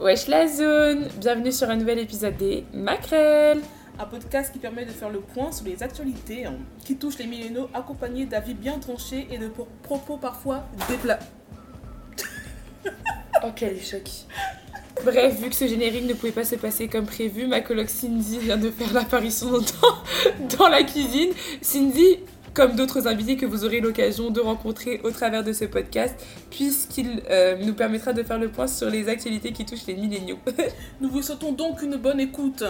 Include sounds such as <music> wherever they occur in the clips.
Wesh la zone Bienvenue sur un nouvel épisode des Macrel Un podcast qui permet de faire le point sur les actualités hein, qui touchent les millénaux, accompagnés d'avis bien tranchés et de pro- propos parfois déplats. <laughs> Oh quel choc Bref, vu que ce générique ne pouvait pas se passer comme prévu, ma coloc Cindy vient de faire l'apparition dans, dans la cuisine. Cindy, comme d'autres invités que vous aurez l'occasion de rencontrer au travers de ce podcast, puisqu'il euh, nous permettra de faire le point sur les actualités qui touchent les milléniaux. <laughs> Nous vous souhaitons donc une bonne écoute.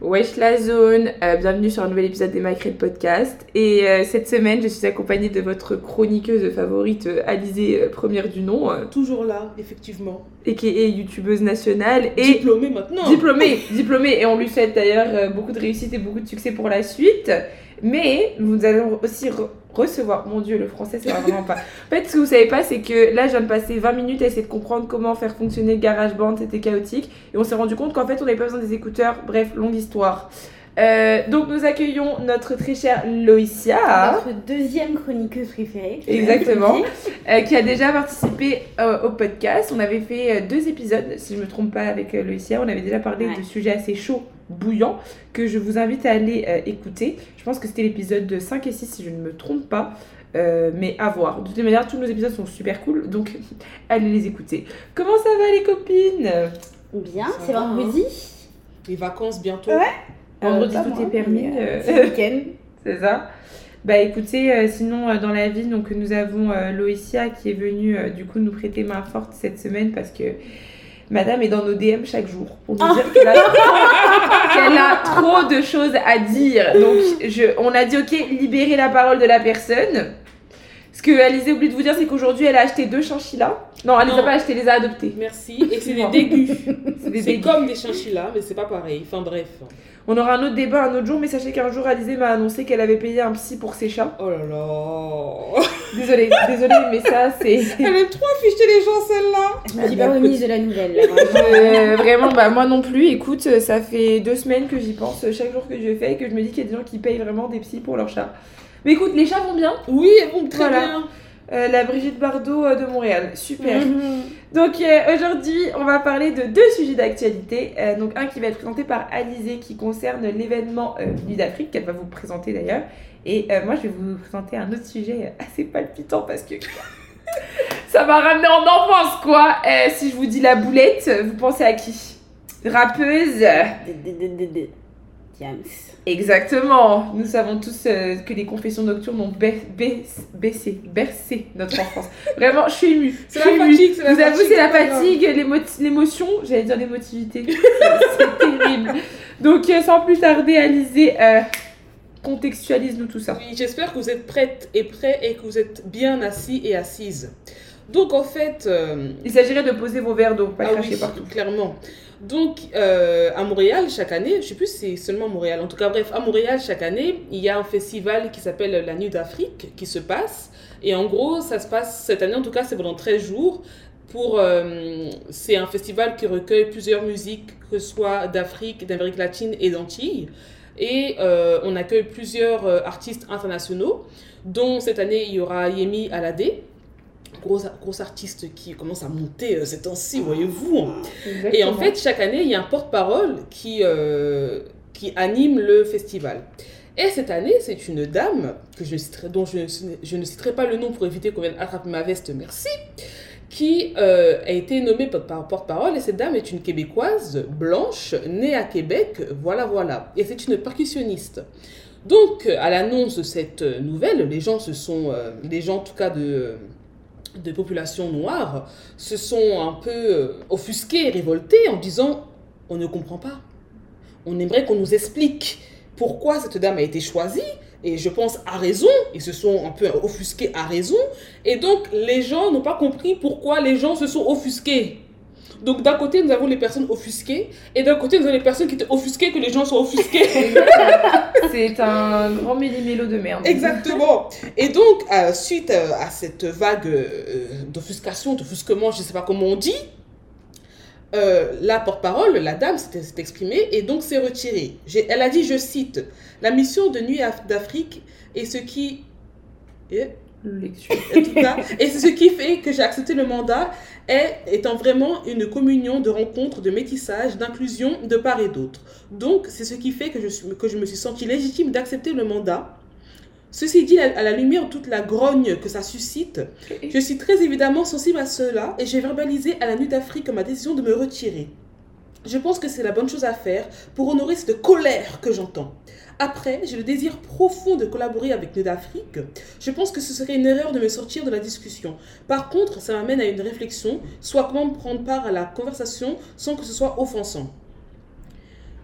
Wesh la zone, euh, bienvenue sur un nouvel épisode des Macrel Podcast. Et euh, cette semaine, je suis accompagnée de votre chroniqueuse favorite, euh, Alizée, première du nom, Toujours là, effectivement. et qui est youtubeuse nationale. Et Diplômé maintenant. diplômée, diplômée. Et on lui souhaite d'ailleurs beaucoup de réussite et beaucoup de succès pour la suite. Mais nous allons aussi recevoir, mon dieu, le français, ça va vraiment pas. En fait, ce que vous savez pas, c'est que là, je viens de passer 20 minutes à essayer de comprendre comment faire fonctionner GarageBand, c'était chaotique. Et on s'est rendu compte qu'en fait, on n'avait pas besoin des écouteurs. Bref, longue histoire. Euh, donc, nous accueillons notre très chère Loïcia. Notre deuxième chroniqueuse préférée. Exactement. <laughs> euh, qui a déjà participé euh, au podcast. On avait fait deux épisodes, si je me trompe pas, avec Loïcia. On avait déjà parlé Ouais. de sujets assez chauds, bouillants, que je vous invite à aller euh, écouter. Je pense que c'était l'épisode 5 et 6, si je ne me trompe pas. Euh, mais à voir. De toute manière, tous nos épisodes sont super cool, donc <laughs> allez les écouter. Comment ça va les copines? Bien, Ça c'est va, vendredi. Les vacances bientôt. Ouais. Vendredi, Euh, pas tout est permis. euh, euh, C'est week-end. <laughs> C'est ça. Bah écoutez, euh, sinon euh, dans la vie, donc nous avons euh, Loïcia qui est venue euh, du coup nous prêter main forte cette semaine parce que Madame est dans nos DM chaque jour pour nous dire qu'elle a, trop- <laughs> qu'elle a trop de choses à dire. Donc je, on a dit ok, libérez la parole de la personne. Ce que Alizé oublie de vous dire, c'est qu'aujourd'hui elle a acheté deux chinchillas. Non, elle les a Non. pas achetés, elle les a adoptés. Merci. Et c'est des dégus. <laughs> C'est des C'est déguis. comme des chinchillas, mais c'est pas pareil. Enfin bref. On aura un autre débat un autre jour, mais sachez qu'un jour Alizé m'a annoncé qu'elle avait payé un psy pour ses chats. Oh là là. <laughs> Désolée, désolée, mais ça c'est. Elle aime trop afficher les gens celle-là. Je me suis pas remise de la nouvelle. là, <laughs> vraiment. Euh, vraiment, bah moi non plus. Écoute, ça fait deux semaines que j'y pense chaque jour que je fais et que je me dis qu'il y a des gens qui payent vraiment des psys pour leurs chats. Mais écoute, les chats vont bien. Oui, elles vont très Voilà. bien. Euh, la Brigitte Bardot euh, de Montréal, super. Mhm. Donc euh, aujourd'hui, on va parler de deux sujets d'actualité. Donc un qui va être présenté par Alizé qui concerne l'événement Nuit d'Afrique qu'elle va vous présenter d'ailleurs. Et moi, je vais vous présenter un autre sujet assez palpitant parce que <laughs> ça m'a ramené en enfance quoi. Si je vous dis la boulette, vous pensez à qui? Rappeuse? Exactement. Nous savons tous euh, que les confessions nocturnes ont ba- baissé, baissé, bercé notre enfance. <laughs> Vraiment, je suis émue. C'est la fatigue, c'est la Vous avouez, c'est la fatigue, l'émo- l'émotion, j'allais dire l'émotivité. <laughs> C'est terrible. Donc, euh, sans plus tarder, Alizé, euh, contextualise-nous tout ça. Oui, j'espère que vous êtes prêtes et prêts et que vous êtes bien assis et assises. Donc en fait, euh, Il s'agirait de poser vos verres d'eau, pas ah cracher oui, partout. clairement. Donc euh, à Montréal, chaque année, je sais plus si c'est seulement Montréal, en tout cas bref, à Montréal, chaque année, il y a un festival qui s'appelle la Nuit d'Afrique qui se passe. Et en gros, ça se passe cette année, en tout cas, c'est pendant 13 jours. Euh, c'est un festival qui recueille plusieurs musiques, que ce soit d'Afrique, d'Amérique latine et d'Antilles. Et euh, on accueille plusieurs artistes internationaux, dont cette année, il y aura Yemi Alade, gros, gros artiste qui commence à monter euh, ces temps-ci, voyez-vous. hein. Et en fait, chaque année, il y a un porte-parole qui, euh, qui anime le festival. Et cette année, c'est une dame que je citerai, dont je, ne- je ne citerai pas le nom pour éviter qu'on vienne attraper ma veste, merci, qui euh, a été nommée porte- par porte-parole. Et cette dame est une Québécoise blanche, née à Québec, voilà, voilà. Et c'est une percussionniste. Donc, à l'annonce de cette nouvelle, les gens se sont, euh, les gens en tout cas de, de population noire, se sont un peu euh, offusqués, révoltés en disant on ne comprend pas. On aimerait qu'on nous explique pourquoi cette dame a été choisie. Et je pense à raison, ils se sont un peu offusqués à raison. Et donc les gens n'ont pas compris pourquoi les gens se sont offusqués. Donc d'un côté nous avons les personnes offusquées et d'un côté nous avons les personnes qui étaient offusquées que les gens sont offusqués. C'est un grand méli-mélo de merde. Exactement. Et donc, euh, suite euh, à cette vague euh, d'offuscation, d'offusquement, je ne sais pas comment on dit, euh, la porte-parole, la dame, s'est exprimée et donc s'est retirée. Elle a dit, je cite, La mission de Nuit Af- d'Afrique est ce qui... Eh, lecture. En tout cas, et c'est ce qui fait que j'ai accepté le mandat, est, étant vraiment une communion de rencontres, de métissage, d'inclusion de part et d'autre. Donc, c'est ce qui fait que je, suis, que je me suis sentie légitime d'accepter le mandat. Ceci dit, à la lumière de toute la grogne que ça suscite, je suis très évidemment sensible à cela et j'ai verbalisé à la Nuit d'Afrique ma décision de me retirer. Je pense que c'est la bonne chose à faire pour honorer cette colère que j'entends. Après, j'ai le désir profond de collaborer avec Nuit d'Afrique. Je pense que ce serait une erreur de me sortir de la discussion. Par contre, ça m'amène à une réflexion, soit comment prendre part à la conversation sans que ce soit offensant.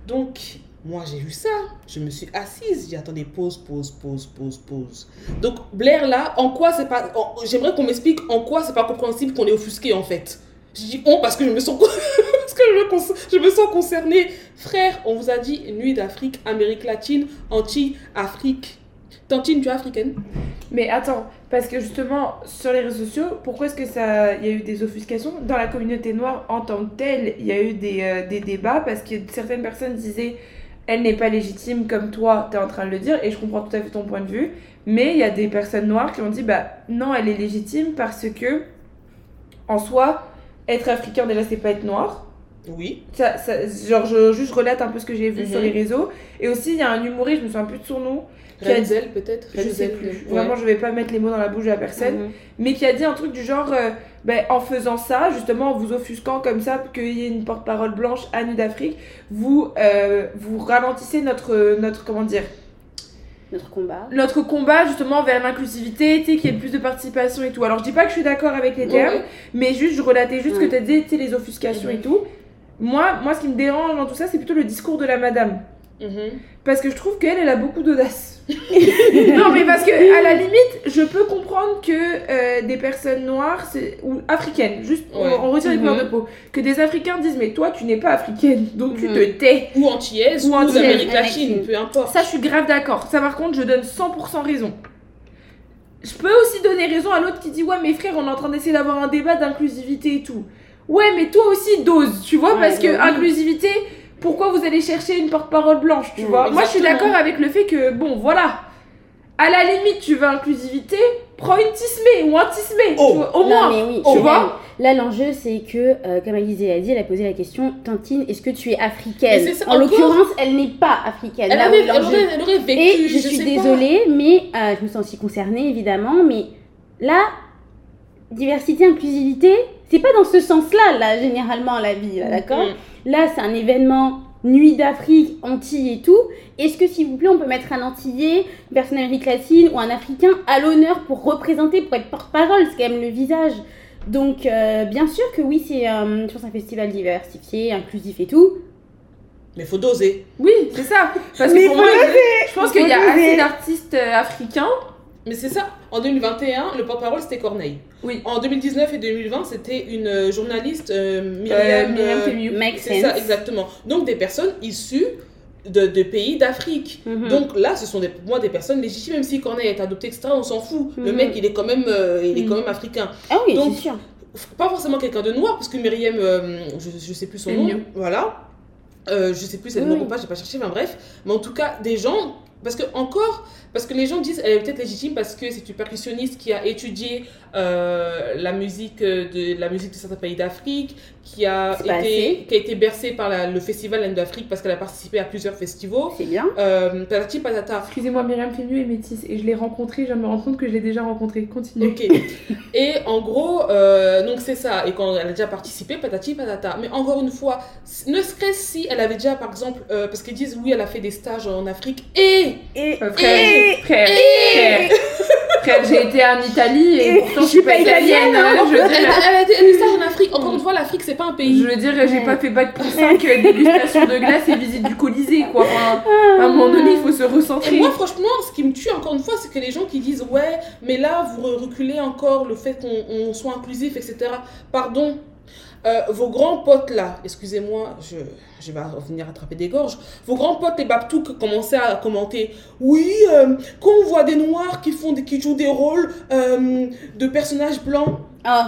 Donc, moi j'ai vu ça, je me suis assise, j'ai attendez, pause, pause, pause, pause, pause. Donc Blair là, en quoi c'est pas. J'aimerais qu'on m'explique en quoi c'est pas compréhensible qu'on est offusqué en fait. Je dis on parce que je me sens. <laughs> parce que je me, sens concernée. Frère, on vous a dit Nuit d'Afrique, Amérique latine, anti-Afrique. Tantine, tu es africaine Mais attends, parce que justement, sur les réseaux sociaux, pourquoi est-ce que ça, il y a eu des offuscations? Dans la communauté noire en tant que telle, il y a eu des, euh, des débats parce que certaines personnes disaient elle n'est pas légitime comme toi, tu es en train de le dire, et je comprends tout à fait ton point de vue. Mais il y a des personnes noires qui ont dit bah non, elle est légitime parce que, en soi, être africain déjà, c'est pas être noir. Oui. Ça, ça- genre, je juste relate un peu ce que j'ai vu Mhm. sur les réseaux. Et aussi, il y a un humoriste, je me souviens plus de son nom. A Renzel peut-être Je sais plus. ouais. Vraiment, je vais pas mettre les mots dans la bouche de la personne. Mhm. Mais qui a dit un truc du genre, euh, ben, en faisant ça, justement, en vous offusquant comme ça, qu'il y ait une porte-parole blanche à Nuit d'Afrique, vous, euh, vous ralentissez notre, notre, comment dire, Notre combat. notre combat justement vers l'inclusivité, tu sais, qu'il y ait plus de participation et tout. Alors, je dis pas que je suis d'accord avec les termes, mais juste, je relatais juste ce Ouais. que tu as dit, tu sais, les offuscations et tout. Moi, moi, ce qui me dérange dans tout ça, c'est plutôt le discours de la madame. Mhm. Parce que je trouve qu'elle, elle a beaucoup d'audace. <laughs> non, mais parce que, à la limite, je peux comprendre que euh, des personnes noires, ou africaines, juste, on- Ouais. on, retire les Mhm. couleurs de peau, que des Africains disent, mais toi, tu n'es pas africaine, donc tu Mhm. te tais. Ou antillaise, Ou ou, d'Amérique Amérique latine, peu importe. Ça, je suis grave d'accord. Ça, par contre, je donne 100% raison. Je peux aussi donner raison à l'autre qui dit, ouais, mais frère, on est en train d'essayer d'avoir un débat d'inclusivité et tout. Ouais, mais toi aussi, dose, tu vois, Ouais, parce que bah oui. inclusivité, pourquoi vous allez chercher une porte-parole blanche, tu Mm, vois? Moi, je suis d'accord avec le fait que, bon, voilà. À la limite, tu veux inclusivité, prends une tismé ou un tismé, Oh. au Non, moins. mais oui, tu vois? Là, l'enjeu, c'est que, euh, comme Alizé l'a dit, elle a posé la question Tantine, est-ce que tu es africaine? En l'occurrence, elle n'est pas africaine. Elle, Là avait, elle, aurait, elle aurait vécu, Et je, je suis désolée, mais euh, je me sens aussi concernée, évidemment. Mais là, diversité, inclusivité, c'est pas dans ce sens-là, là, généralement, la vie, là, pas. d'accord? Mm. Là, c'est un événement Nuit d'Afrique, Antilles et tout. Est-ce que, s'il vous plaît, on peut mettre un Antillais, une personne d'Amérique latine ou un Africain à l'honneur pour représenter, pour être porte-parole? C'est quand même le visage. Donc, euh, bien sûr que oui, c'est euh, je pense, un festival diversifié, inclusif et tout. Mais faut doser. Oui, c'est ça. Parce Mais que pour moi, je pense qu'il y a assez d'artistes euh, africains. Mais c'est ça. En 2021, le porte-parole, c'était Corneille. Oui. En 2019 et 2020, c'était une euh, journaliste, euh, Euh, Myriam. Myriam euh. Make c'est ça, exactement. Donc, des personnes issues de, de pays d'Afrique. Mhm. Donc là, ce sont des, pour moi des personnes légitimes, même si Corneille est adopté, etc., on s'en fout. Le Mhm. mec, il est quand même, euh, il est quand même africain. ah oui, Donc, sûr. Pas forcément quelqu'un de noir, parce que Myriam, je, je sais plus son nom, voilà. Je sais plus, c'est le Oui, nom ou pas, j'ai pas cherché, mais bref. Mais en tout cas, des gens, parce que encore, parce que les gens disent, elle est peut-être légitime parce que c'est une percussionniste qui a étudié euh, la musique euh, de la musique de certains pays d'Afrique, qui a été, qui a été bercée par la- le festival Laine d'Afrique parce qu'elle a participé à plusieurs festivals. C'est bien. Euh, patati patata. Excusez-moi, Myriam Fémieux est métisse et je l'ai rencontrée, je me rendre compte que je l'ai déjà rencontrée. Continue. Ok. Et en gros, euh, donc c'est ça. Et quand elle a déjà participé, patati patata. Mais encore une fois, ne serait-ce si elle avait déjà, par exemple, euh, parce qu'ils disent oui, elle a fait des stages en Afrique et Et, Euh, frère, frère, frère, frère, j'ai été en Italie et, Et pourtant je suis pas italienne. hein, je veux elle, dire, elle a été des stages en Afrique. Encore une fois, l'Afrique c'est pas un pays. je veux dire, j'ai pas fait bac plus 5 dégustation de glace et visite du Colisée, quoi. Enfin, à un moment donné, il faut se Et recentrer. moi, franchement, ce qui me tue encore une fois, c'est que les gens qui disent ouais, mais là, vous re- reculez encore le fait qu'on on soit inclusif, etc. Pardon. Euh, vos grands potes là, excusez-moi, je, je vais venir attraper des gorges. Vos grands potes les Babtouks commençaient à commenter. Oui, euh, quand on voit des noirs qui font des, qui jouent des rôles euh, de personnages blancs. Oh,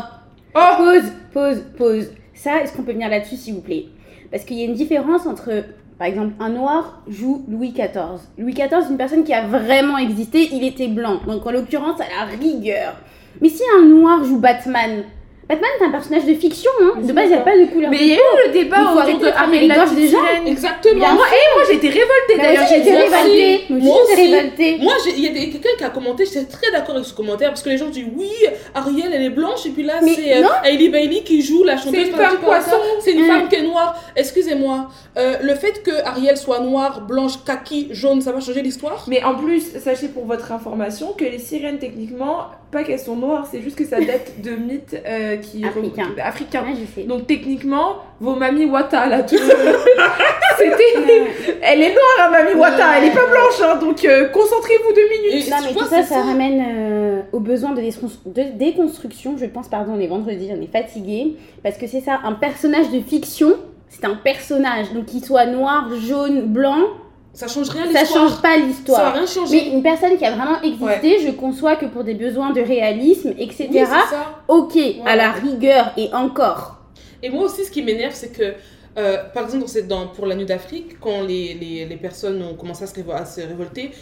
Oh pause, pause, pause. Ça, est-ce qu'on peut venir là-dessus, s'il vous plaît? Parce qu'il y a une différence entre, par exemple, un noir joue Louis XIV. Louis XIV, une personne qui a vraiment existé, il était blanc. Donc, en l'occurrence, à la rigueur. Mais si un noir joue Batman, Batman est un personnage de fiction, hein. De c'est base, il n'y a pas de couleur. Mais de il y a eu le débat autour de de les la sirène. Exactement. Bien Moi, eh, moi j'ai été révoltée Bah, d'ailleurs. J'ai révoltée. Moi aussi. révoltée. Moi, j'ai- il y a quelqu'un qui a commenté, j'étais très d'accord avec ce commentaire, parce que les gens disent oui, Ariel, elle est blanche, et puis là, c'est euh. Hailey Bailey qui joue la chanteuse. C'est une femme poisson. C'est une Mm. femme qui est noire. Excusez-moi, euh, le fait que Ariel soit noire, blanche, kaki, jaune, ça va changer l'histoire? Mais en plus, sachez pour votre information que les sirènes, techniquement, pas qu'elles sont noires, c'est juste que ça date de mythes euh, qui africains. Ouais, je sais. Donc techniquement, vos mamies Wata là, tout <laughs> c'était, elle est noire, hein, mamie Wata, elle est pas blanche, hein, donc euh, concentrez-vous deux minutes. Et Non, mais tout ça, ça ramène euh, au besoin de, de déconstruction. Je pense, pardon, on est vendredi, on est fatigué. Parce que c'est ça, un personnage de fiction, c'est un personnage. Donc qu'il soit noir, jaune, blanc, Ça change rien ça l'histoire. change pas Ça va l'histoire. rien changer. Mais une personne qui a vraiment existé, je conçois que pour des besoins de réalisme, etc., Oui, ça. ok, à la rigueur et encore. Et moi aussi, ce qui m'énerve, c'est que, euh, par exemple, dans, pour la Nuit d'Afrique, quand les, les, les personnes ont commencé à se, révo- à se révolter,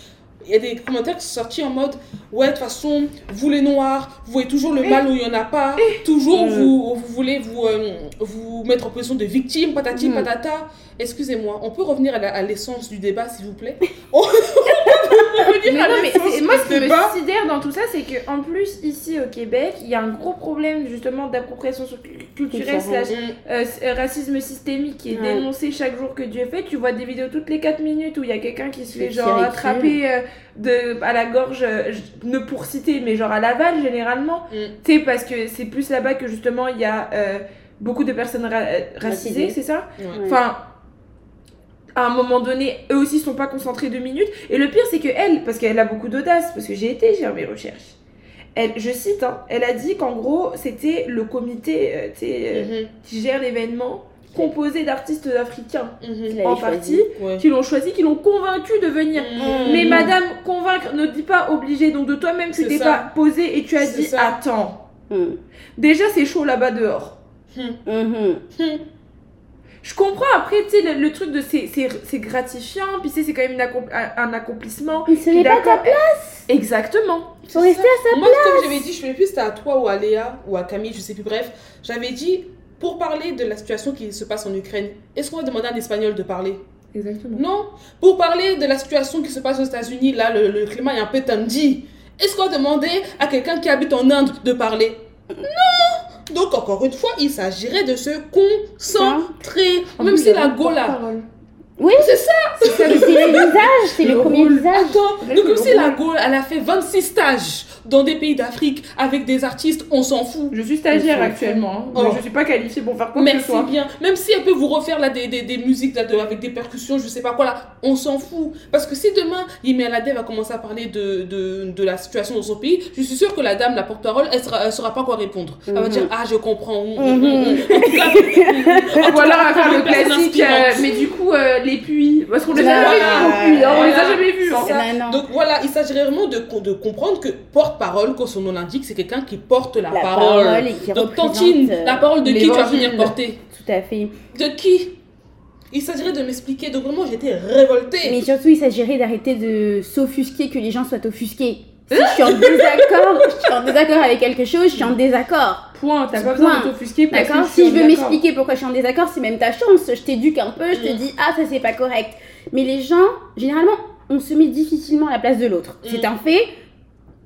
il y a des commentaires qui sont sortis en mode Ouais, de toute façon, vous les Noirs, vous voyez toujours le mal où il n'y en a pas, toujours Mm. vous, vous voulez vous, euh, vous mettre en position de victime, patati Mm. patata. Excusez-moi, on peut revenir à l'essence du débat, s'il vous plaît? <laughs> <laughs> Mais à non, mais c'est- moi, ce qui me sidère dans tout ça, c'est que en plus, ici au Québec, il y a un gros problème justement d'appropriation culturelle slash euh, euh, racisme systémique qui est Ouais. dénoncé chaque jour que Dieu fait. Tu vois des vidéos toutes les 4 minutes où il y a quelqu'un qui se fait genre attraper euh, de, à la gorge, euh, je- ne pour citer, mais genre à Laval généralement. Mm. Tu sais, parce que c'est plus là-bas que justement il y a euh, beaucoup de personnes ra- euh, racisées, Racisées. c'est ça? Ouais. Ouais. Enfin, à un moment donné, eux aussi sont pas concentrés deux minutes. Et le pire, c'est que elle, parce qu'elle a beaucoup d'audace, parce que j'ai été faire mes recherches. Elle, je cite, hein, elle a dit qu'en gros, c'était le comité euh, tu sais, euh, Mhm. qui gère l'événement, composé d'artistes africains Mhm. En partie, Ouais. qui l'ont choisi, qui l'ont convaincu de venir. Mhm. Mais madame, convaincre ne dit pas obligé. Donc de toi-même, tu t'es pas posé et tu as dit ça. attends. Déjà, c'est chaud là-bas dehors. Je comprends après, tu sais, le, le truc de c'est, c'est, c'est gratifiant, puis tu sais, c'est quand même une un, un accomplissement. Mais ce n'est pas ta place. Exactement. Il faut rester à sa Moi, comme j'avais dit, je ne sais plus si c'était à toi ou à Léa ou à Camille, je sais plus, bref, j'avais dit, pour parler de la situation qui se passe en Ukraine, est-ce qu'on va demander à un Espagnol de parler? Exactement. Non. Pour parler de la situation qui se passe aux États-Unis, là, le, le climat est un peu tendu. Est-ce qu'on va demander à quelqu'un qui habite en Inde de parler? Non Donc, encore une fois, il s'agirait de se concentrer. En Même si la de Gola. paroles. Oui, C'est ça c'est le visage, c'est le, Le premier visage. Attends, donc comme si la. Gaule, elle a fait 26 stages dans des pays d'Afrique avec des artistes, on s'en fout. Je suis stagiaire actuellement, hein, Oh. mais je suis pas qualifiée pour faire quoi que ce Merci soit. bien. Même si elle peut vous refaire là, des, des, des musiques là, de- avec des percussions, je sais pas quoi là, on s'en fout. Parce que si demain, Yemi Alade va commencer à parler de, de, de la situation dans son pays, je suis sûre que la dame, la porte-parole, elle sera, elle saura pas quoi répondre. Elle va Mhm. dire Ah, je comprends. Mm, mm, Mhm. mm, mm. En tout cas, <laughs> en tout Ou alors cas, à faire le classique, euh, mais du coup, euh, les puits. Parce qu'on les a Voilà. jamais vus, on les a Voilà. jamais vus. hein. Donc voilà, il s'agirait vraiment de, de comprendre que porte-parole, comme son nom l'indique, c'est quelqu'un qui porte la, La parole. parole et qui Donc Tantine, euh, la parole de qui tu vas venir porter Tout à fait. De qui? Il s'agirait de m'expliquer. Donc vraiment, j'étais révoltée. Mais surtout, il s'agirait d'arrêter de s'offusquer que les gens soient offusqués. <laughs> Si je suis en désaccord, je suis en désaccord avec quelque chose, je suis en désaccord. Point, t'as pas besoin de t'offusquer parce que Si je veux m'expliquer pourquoi je suis en désaccord, c'est même ta chance. Je t'éduque un peu, je te Mm. dis ah ça c'est pas correct. Mais les gens, généralement, on se met difficilement à la place de l'autre. Mm. C'est un fait.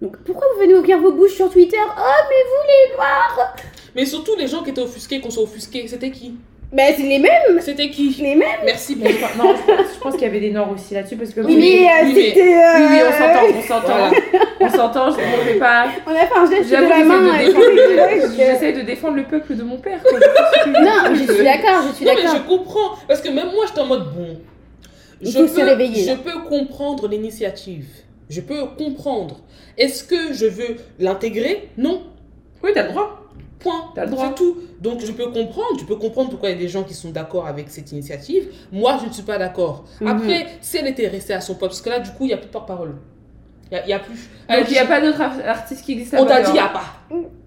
Donc pourquoi vous venez ouvrir vos bouches sur Twitter? Oh mais vous les noirs Mais surtout, les gens qui étaient offusqués, qu'on soit offusqués, c'était qui? Ben c'est les mêmes, C'était qui? Les mêmes. Merci Mais je non, je pense, qu'il y avait des nords aussi là-dessus parce que Oui, oui, mais euh, oui, mais- c'était. euh, oui, oui, on s'entend, on s'entend, Voilà. on s'entend. Je ne vais pas. On a fait un geste de la main. j'essaie de, défendre- le peuple de mon père. quoi. Non, je suis d'accord, je suis Non, mais d'accord. je comprends. Parce que même moi, j'étais en mode bon. Il je faut se peux- réveiller, Je peux comprendre l'initiative. Je peux comprendre. Est-ce que je veux l'intégrer? Non. Oui, t'as le droit. Point. T'as le droit. C'est tout. Donc je peux comprendre, je peux comprendre pourquoi il y a des gens qui sont d'accord avec cette initiative. Moi, je ne suis pas d'accord. Mhm. Après, si elle était restée à son poste, parce que là, du coup, il n'y a plus de porte-parole. Il n'y a, il y a plus. Donc il n'y a pas d'autres ar- artistes qui existent On t'a dit, il n'y a pas.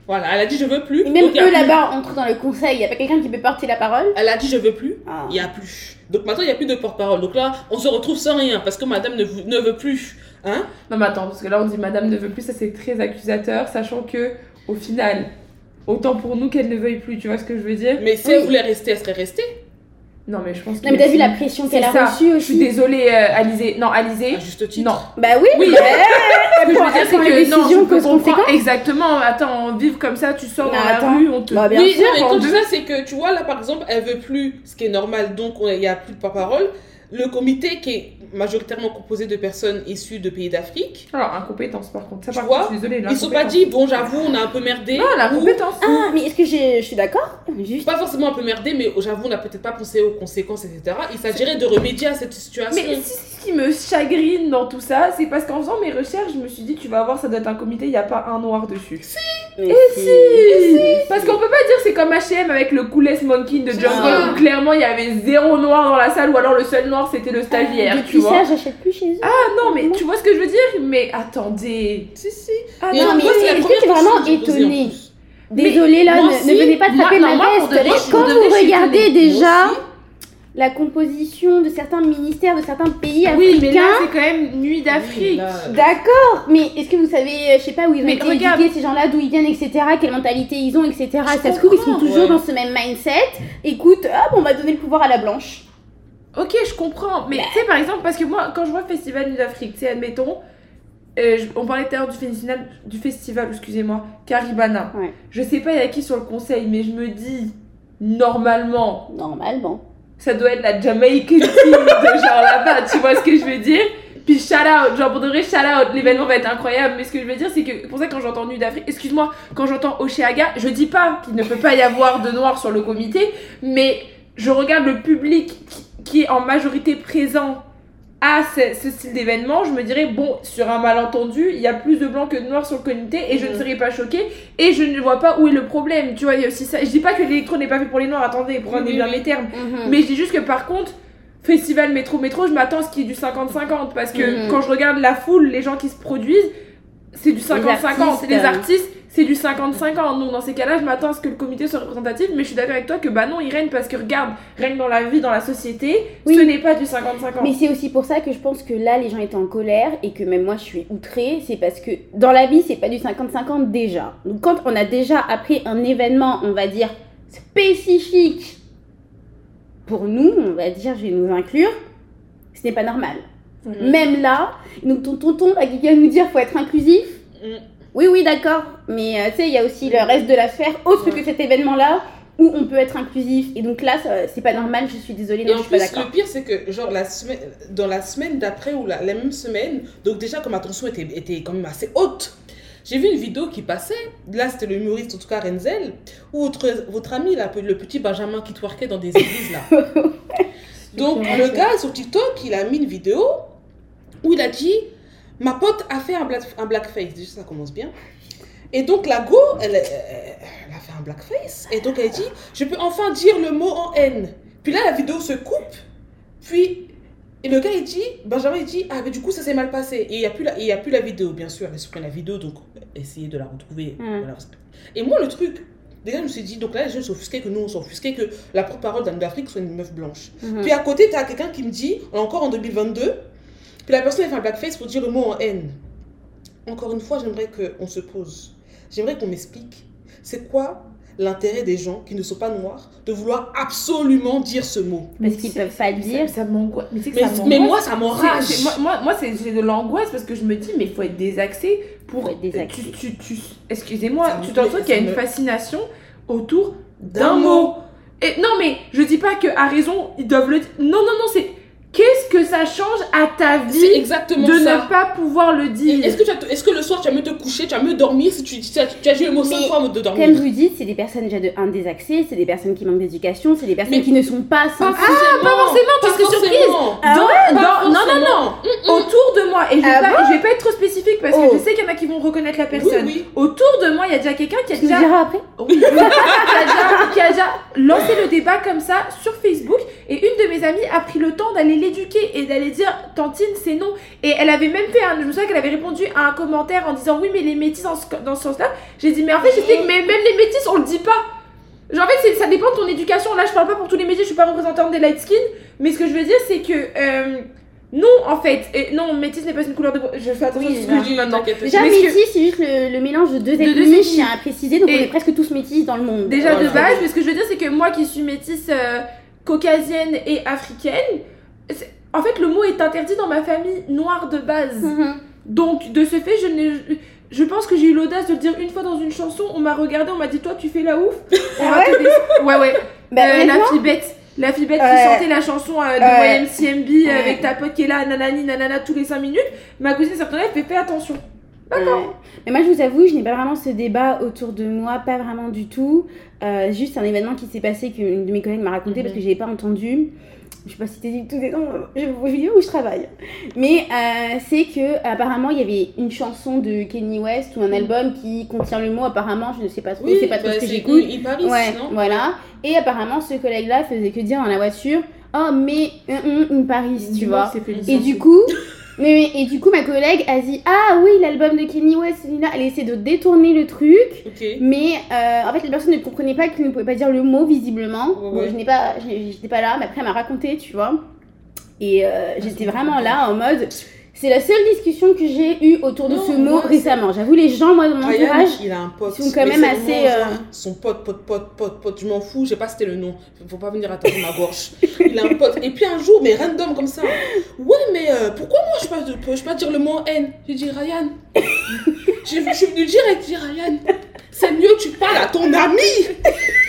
Voilà, elle a dit je veux plus. Et même donc eux là-bas, entre dans le conseil, il n'y a pas quelqu'un qui peut porter la parole? Elle a dit je veux plus. Ah. Il y a plus. Donc maintenant il y a plus de porte-parole. Donc là on se retrouve sans rien parce que Madame ne veut plus. Hein Non, mais attends, parce que là, on dit madame ne veut plus, ça c'est très accusateur, sachant que, au final, autant pour nous qu'elle ne veuille plus, tu vois ce que je veux dire? Mais si Oui. elle voulait rester, elle serait restée. Non, mais je pense que. Non, mais t'as vu la pression qu'elle a reçue Je suis désolée, euh, Alizé. Non, Alizé. À juste titre. Non. Bah oui, Oui, <laughs> Ce que je veux dire, c'est les que non, décisions je peux cause comprendre. conséquence. Exactement. Attends, vivre comme ça, tu sors Mais dans la rue, on te. Bah, bien oui, sûr, non, mais deux. ça, c'est que tu vois, là par exemple, elle veut plus, ce qui est normal, donc on- il n'y a plus de porte-parole. Le comité qui est majoritairement composé de personnes issues de pays d'Afrique, Alors, incompétence par contre. Ça, Tu par vois, contre, je suis désolée. ils se sont pas dit, bon, j'avoue, on a un peu merdé. Non, la ou- compétence. Ah, mais est-ce que je suis d'accord? Juste. Pas forcément un peu merdé, mais j'avoue, on n'a peut-être pas pensé aux conséquences, etc. Il s'agirait de remédier à cette situation. Mais si- ce qui me chagrine dans tout ça, c'est parce qu'en faisant mes recherches, je me suis dit, tu vas voir, ça doit être un comité, il n'y a pas un noir dessus. Mais si Parce qu'on peut pas dire c'est comme H&M avec le Coolest Monkey de Jungle Ah. où clairement il y avait zéro noir dans la salle ou alors le seul noir c'était le stagiaire, tu Depuis vois. ça, j'achète plus chez eux. Ah non mais tu vois ce que je veux dire? Mais attendez. Si, si. Ah non, moi, mais c'est la est-ce que première t'es vraiment étonnée? Désolée là, ne, aussi, ne venez pas taper non, ma veste. je- Quand vous je suis regardez déjà la composition de certains ministères de certains pays Oui mais là africains, c'est quand même Nuit d'Afrique. Oui, là, d'accord, mais est-ce que vous savez, euh, je sais pas où ils ont Mais été regarde. éduqués, ces gens-là, d'où ils viennent, etc., quelle mentalité ils ont, etc. Je ça se trouve, ils sont toujours ouais. dans ce même mindset. Écoute, hop, on va donner le pouvoir à la blanche. Ok, je comprends. Mais tu sais, par exemple, parce que moi, quand je vois Festival Nuit d'Afrique, tu sais, admettons, euh, on parlait tout à l'heure du festival, du festival excusez-moi, Caribana. Ouais. Je sais pas, il y a qui sur le conseil, mais je me dis, normalement, Normalement. ça doit être la Jamaican team de genre là-bas, tu vois ce que je veux dire? Puis shout out, genre pour de vrai shout out, l'événement va être incroyable, mais ce que je veux dire c'est que pour ça quand j'entends Nuit d'Afrique, excuse-moi, quand j'entends Oceaga, je dis pas qu'il ne peut pas y avoir de noirs sur le comité, mais je regarde le public qui, qui est en majorité présent à ce, ce style d'événement, je me dirais bon, sur un malentendu, il y a plus de blancs que de noirs sur le comité et je ne Mhm. serais pas choquée et je ne vois pas où est le problème, tu vois, il y a aussi ça. Je dis pas que l'électro n'est pas fait pour les noirs, attendez, prenez Oui, bien les termes. Mhm. Mais je dis juste que par contre, festival métro métro, je m'attends à ce qu'il y ait du 50-50 parce que Mhm. quand je regarde la foule, les gens qui se produisent, c'est du 50-50. artistes, Les euh. artistes, c'est du 50-50. Donc dans ces cas-là, je m'attends à ce que le comité soit représentatif, mais je suis d'accord avec toi que bah non, il règne parce que regarde, règne dans la vie, dans la société, Oui. ce n'est pas du 50-50. Mais c'est aussi pour ça que je pense que là, les gens étaient en colère et que même moi, je suis outrée. C'est parce que dans la vie, c'est pas du 50-50 déjà. Donc, quand on a déjà appris un événement, on va dire, spécifique pour nous, on va dire, je vais nous inclure, ce n'est pas normal. Mhm. Même là, donc ton tonton a quelqu'un nous dire faut être inclusif. Mm. Oui, oui, d'accord. Mais euh, tu sais, il y a aussi le reste de la sphère autre Ouais. que cet événement-là où on peut être inclusif. Et donc là, c'est pas normal, je suis désolée, Et non, en je suis pas d'accord. le pire, c'est que, genre, la semaine, dans la semaine d'après ou la, la même semaine, donc déjà, comme ma tension était, était quand même assez haute, j'ai vu une vidéo qui passait, là, c'était le humoriste, en tout cas, Renzel, ou votre, votre ami, là, le petit Benjamin qui twerkait dans des églises, là. <laughs> donc, le gars, sur TikTok, il a mis une vidéo où il a dit Ma pote a fait un, black, un blackface. Déjà, ça commence bien. Et donc, la go, elle, elle, elle a fait un blackface. Et donc, elle dit Je peux enfin dire le mot en haine. Puis là, la vidéo se coupe. Puis, et le gars, il dit Benjamin, il dit Ah, mais du coup, ça s'est mal passé. Et il n'y a, plus la- et il y a plus la vidéo, bien sûr. Elle supprime la vidéo, donc essayez de la retrouver. Mm. Voilà. Et moi, le truc. Déjà, je me suis dit, donc là, les gens s'offusquaient que nous, on s'offusquait que la porte-parole d'Anne d'Afrique soit une meuf blanche. Mhm. Puis à côté, tu as quelqu'un qui me dit, encore en 2022, puis la personne elle fait un blackface pour dire le mot en haine. Encore une fois, j'aimerais qu'on se pose. J'aimerais qu'on m'explique. C'est quoi l'intérêt des gens qui ne sont pas noirs de vouloir absolument dire ce mot? Parce qu'ils peuvent pas le dire. Ça, ça m'angoisse. Mais, c'est que mais, mais moi, ça m'enrage. moi, moi, moi, c'est j'ai de l'angoisse parce que je me dis, mais il faut être désaxé pour. Faut être désaxé. Tu, tu, tu- excusez-moi, tu t'entends qu'il y a une me- fascination autour d'un D'un mot. mot. Et non, mais je dis pas que à raison, ils doivent le dire. Non, non, non, c'est. Que ça change à ta vie exactement de ça. ne pas pouvoir le dire Est-ce que, tu as- est-ce que le soir, tu vas mieux te coucher, tu vas mieux dormir si tu, tu as, tu as dit le mot cinq fois en mode de dormir? Comme vous dites, c'est des personnes déjà de un désaxées, c'est des personnes qui manquent d'éducation, c'est des personnes Mais- qui ne sont pas sensibles. forcément. pas forcément, tu Pas serais surprise. Ah ouais dans- non, non, non. forcément. Autour de moi, et je vais, Ah pas, je vais pas être trop spécifique parce que Oh. je sais qu'il y en a qui vont reconnaître la personne. Oui, oui. Autour de moi, il y a déjà quelqu'un qui a Tu déjà diras après Oui, <laughs> qui, a déjà, qui a déjà lancé le débat comme ça sur Facebook Et une de mes amies a pris le temps d'aller l'éduquer et d'aller dire Tantine, c'est non. Et elle avait même fait un. Je me souviens qu'elle avait répondu à un commentaire en disant Oui, mais les métis dans ce, dans ce sens-là. J'ai dit Mais en fait, j'explique, mais même les métis, on le dit pas. Genre, en fait, ça dépend de ton éducation. Là, je parle pas pour tous les métiers, je suis pas représentante des light skin. Mais ce que je veux dire, c'est que. euh, non, en fait. Et non, métis n'est pas une couleur de. peau. Je fais attention Oui, à ce que je oui, dis maintenant. Déjà, que- métis, c'est juste le, le mélange de deux De deux ethnies, je ethnies. tiens à préciser. Donc, Et- on est presque tous métis dans le monde. Déjà de base, mais ce que je veux dire, c'est que moi qui suis métisse euh, caucasienne et africaine, en fait, le mot est interdit dans ma famille noire de base. Mhm. Donc, de ce fait, je n'ai. Je pense que j'ai eu l'audace de le dire une fois dans une chanson. On m'a regardé, on m'a dit Toi, tu fais la ouf. On dé- Ouais, ouais. <laughs> Bah, Euh, la fille bête. La fille bête Ouais. qui chantait la chanson euh, de Ouais. YMCMB Ouais. avec ta pote qui est là, nanani, nanana, tous les 5 minutes. Ma cousine retournée, elle fait Fais attention. D'accord. Ouais. Mais moi, je vous avoue, je n'ai pas vraiment ce débat autour de moi, pas vraiment du tout. Euh, juste un événement qui s'est passé qu'une de mes collègues m'a raconté parce que je n'avais pas entendu. Je sais pas si t'es dit tout des noms, je dis où je travaille. Mais euh, c'est que apparemment il y avait une chanson de Kanye West ou un album qui contient le mot apparemment, je ne sais pas trop, c'est pas trop bah, ce que j'écoute. Ouais, non? voilà. Et apparemment ce collègue-là faisait que dire dans la voiture, oh mais une Paris, tu vois. Et du coup, <laughs> mais, et du coup, ma collègue a dit Ah oui, l'album de Kanye West, celui-là. Elle essaie de détourner le truc. Mais euh, en fait, la personne ne comprenait pas qu'elle ne pouvait pas dire le mot visiblement. Ouais, Bon, je n'ai pas, j'étais pas là, mais après elle m'a raconté, tu vois. Et euh, j'étais vraiment là en mode. C'est la seule discussion que j'ai eue autour de Non, ce mot moi, récemment. J'avoue, les gens, moi, dans mon entourage, il a un pote. sont quand même assez, euh, Son pote, pote, pote, pote, pote, je m'en fous, j'ai pas cité le nom. Faut pas venir attaquer ma gorge. Il a un pote. Et puis un jour, mais random comme ça. Ouais, mais euh, pourquoi moi je peux, je peux pas dire le mot haine? J'ai dit Ryan. Je suis venue direct, j'ai dit Ryan. C'est mieux, tu parles à ton ami. <laughs>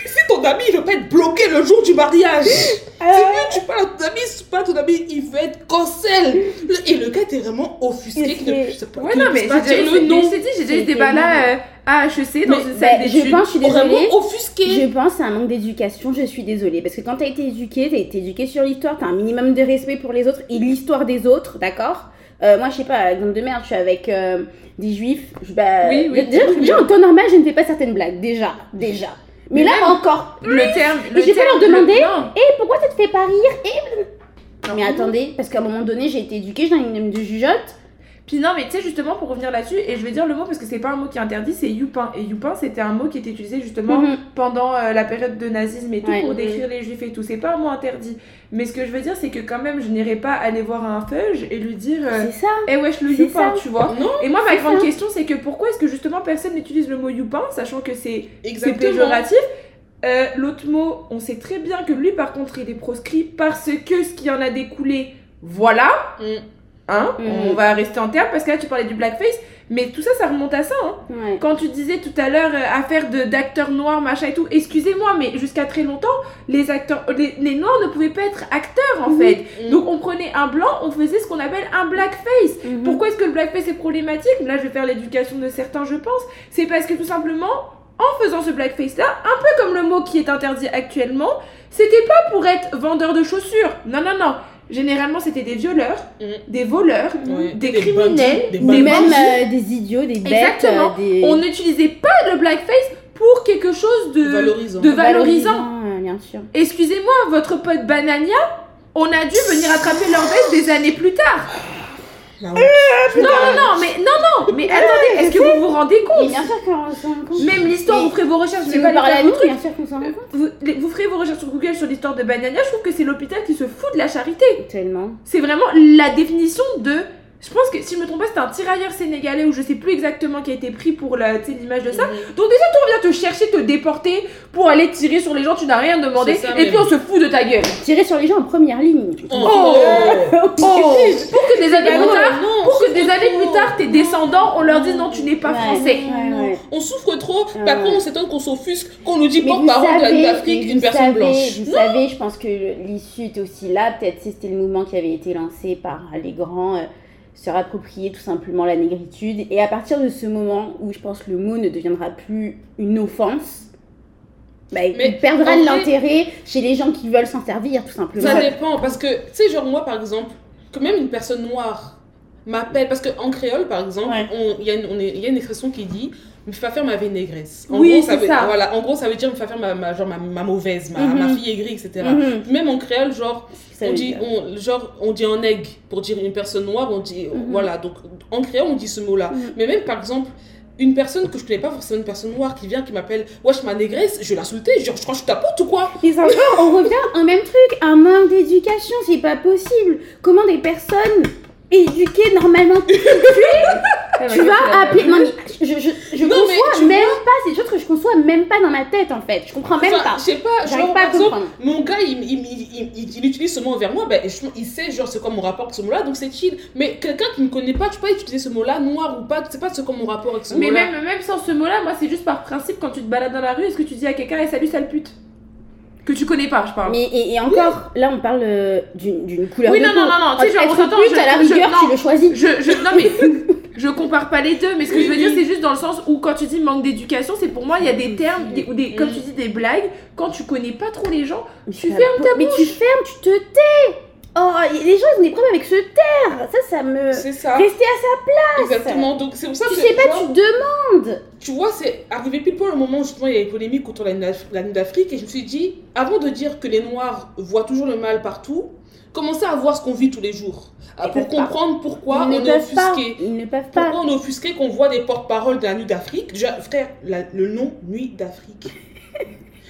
Si ton ami il veut pas être bloqué le jour du mariage. C'est mieux, tu parles à ton ami, c'est pas ton ami, il veut être cancel. Et le gars était vraiment offusqué. qu'il ne puisse pas, Ouais, non, mais pas dire le nom. je dit, j'ai déjà eu ce C'était débat-là euh, à HEC dans Mais, une bah, salle je d'études. pense, je suis désolée. Vraiment offusqué. Je pense que c'est un manque d'éducation, je suis désolée. Parce que quand t'as été éduqué, t'as été éduqué sur l'histoire, t'as un minimum de respect pour les autres et l'histoire des autres, d'accord? Euh, Moi, je sais pas, exemple de merde, je suis avec euh, des juifs. Je, bah, Oui, oui, déjà, oui, oui. déjà, en temps normal, je ne fais pas certaines blagues, déjà, déjà. Mais, Mais là même- encore, Le terme. Et le je vais pas terme- leur demander. Et pourquoi ça te fait pas rire Et Non. Mais attendez, parce qu'à un moment donné, j'ai été éduquée, j'ai un minimum de jugeote. Puis non, mais tu sais, justement, pour revenir là-dessus, et je vais dire le mot parce que c'est pas un mot qui est interdit, c'est youpin. Et youpin, c'était un mot qui était utilisé justement Mhm. pendant euh, la période de nazisme et tout Ouais. pour décrire les juifs et tout. C'est pas un mot interdit. Mais ce que je veux dire, c'est que quand même, je n'irai pas aller voir un feuge et lui dire euh, C'est ça. Eh wesh, le youpin, ça. tu vois. Non, Et moi, ma grande ça. question, c'est que pourquoi est-ce que justement personne n'utilise le mot youpin, sachant que c'est péjoratif? Euh, L'autre mot, on sait très bien que lui, par contre, il est proscrit parce que ce qui en a découlé, voilà. Mm. Hein, Mm. on va rester en terme parce que là tu parlais du blackface, mais tout ça ça remonte à ça. Hein. Ouais. Quand tu disais tout à l'heure euh, affaire de d'acteurs noirs machin et tout, excusez-moi, mais jusqu'à très longtemps les acteurs, les, les noirs ne pouvaient pas être acteurs en Mhm. fait. Mm. Donc on prenait un blanc, on faisait ce qu'on appelle un blackface. Mhm. Pourquoi est-ce que le blackface est problématique? Là je vais faire l'éducation de certains je pense. C'est parce que tout simplement en faisant ce blackface là, un peu comme le mot qui est interdit actuellement, c'était pas pour être vendeur de chaussures. Non non non. Généralement c'était des violeurs, Mm. des voleurs, des, Des criminels, bandits, des même euh, des idiots, des bêtes. Exactement. euh, des... On n'utilisait pas le blackface pour quelque chose de Valorisant. de valorisant. bien sûr. Excusez-moi, votre pote Banania, on a dû venir attraper leur veste des années plus tard. La honte. Non, non, non, mais non, non, mais attendez, est-ce que vous vous rendez compte? Bien sûr qu'on s'en rend compte. Même l'histoire, Mais vous ferez vos recherches, je Si vais vous pas les parlez faire à vos nous, trucs. bien sûr qu'on s'en rend compte. Vous, les- vous ferez vos recherches sur Google sur l'histoire de Banania, je trouve que c'est l'hôpital qui se fout de la charité. Tellement. C'est vraiment la définition de. Je pense que si je me trompe pas, c'était un tirailleur sénégalais ou je sais plus exactement qui a été pris pour la- tu sais, l'image de ça. Donc déjà, toi, on vient te chercher, te déporter pour aller tirer sur les gens, tu n'as rien demandé, ça et puis on se fout de ta gueule. Tirer sur les gens en première ligne. Oh. Oh. <laughs> Oh Pour que des années plus tard, non, pour que des années trop. plus tard, tes descendants, on leur dise non, tu n'es pas Ouais. français. Ouais, Non, ouais. On souffre trop, Ouais. après on s'étonne qu'on s'offusque, qu'on nous dit porte-parole d'Afrique, une personne savez, blanche. Vous savez, je pense que l'issue était aussi là. Peut-être si c'était le mouvement qui avait été lancé par les grands, euh, se rapproprier tout simplement la négritude. Et à partir de ce moment où je pense que le mot ne deviendra plus une offense, bah, Mais il perdra de l'intérêt chez les gens qui veulent s'en servir tout simplement. Ça dépend, parce que, tu sais, genre moi par exemple, que même une personne noire m'appelle. Parce qu'en créole, par exemple, Ouais. il y, a une- y a expression qui dit faire ma vénégresse. En Oui, gros, veut, ça. Voilà, en gros, ça veut dire me faire faire ma, ma- genre, ma, ma mauvaise, ma, Mhm. ma fille aigrie, etc. Mhm. Même en créole, genre, Ça on dit, on, genre, on dit un egg pour dire une personne noire, on dit, Mhm. voilà, donc en créole, on dit ce mot-là. Mhm. Mais même, par exemple, une personne que je connais pas forcément, une personne noire qui vient, qui m'appelle, wesh, ma négresse, je vais l'insulter, genre, je crois que je tapote ou quoi? Mais encore, on revient au même truc, un manque d'éducation, c'est pas possible. Comment des personnes éduquées normalement <laughs> tu vas appeler. Non, mais je, je, je Non, mais conçois même pas, c'est des choses que je conçois même pas dans ma tête en fait. Je comprends même Enfin, pas. Je sais pas, genre, pas à par exemple, mon gars, il, il, il, il- il utilise ce mot envers moi, ben, je- il sait, genre, c'est quoi mon rapport avec ce mot-là, donc c'est chill. Mais quelqu'un qui ne connaît pas, tu peux pas utiliser ce mot-là, noir ou pas, tu sais pas c'est quoi mon rapport avec ce Mais mot-là. même, même sans ce mot-là, moi c'est juste par principe quand tu te balades dans la rue, est-ce que tu dis à quelqu'un, hey, salut sale pute? Que tu connais pas, je parle. Mais et, et encore, là on parle euh, d'une couleur Oui, de non, peau. non, non, non, tu sais, genre, on s'entend, je- à la je- rigueur, non. tu le choisis. Je, je, non mais <laughs> je compare pas les deux, mais ce que je veux dire c'est juste dans le sens où quand tu dis manque d'éducation, c'est pour moi il y a des termes des- ou des, comme tu dis des blagues quand tu connais pas trop les gens. Mais Tu fermes pas- Mais tu fermes, tu te tais. Oh, les gens ils ont des problèmes avec se taire. Ça, ça me. C'est ça. Rester à sa Exactement. Donc c'est pour ça Tu que sais pas, genre, tu demandes. tu vois, c'est arrivé pile poil au moment où justement il y avait polémique autour de la nuit d'Afrique et je me suis dit, avant de dire que les Noirs voient toujours le mal partout, commencez à voir ce qu'on vit tous les jours. Ah, Ils pour comprendre pourquoi Ils on ne est offusqué. Ils ne peuvent pas. Pourquoi on est offusqué qu'on voit des porte-paroles de la nuit d'Afrique? Déjà, frère, la- le nom Nuit d'Afrique.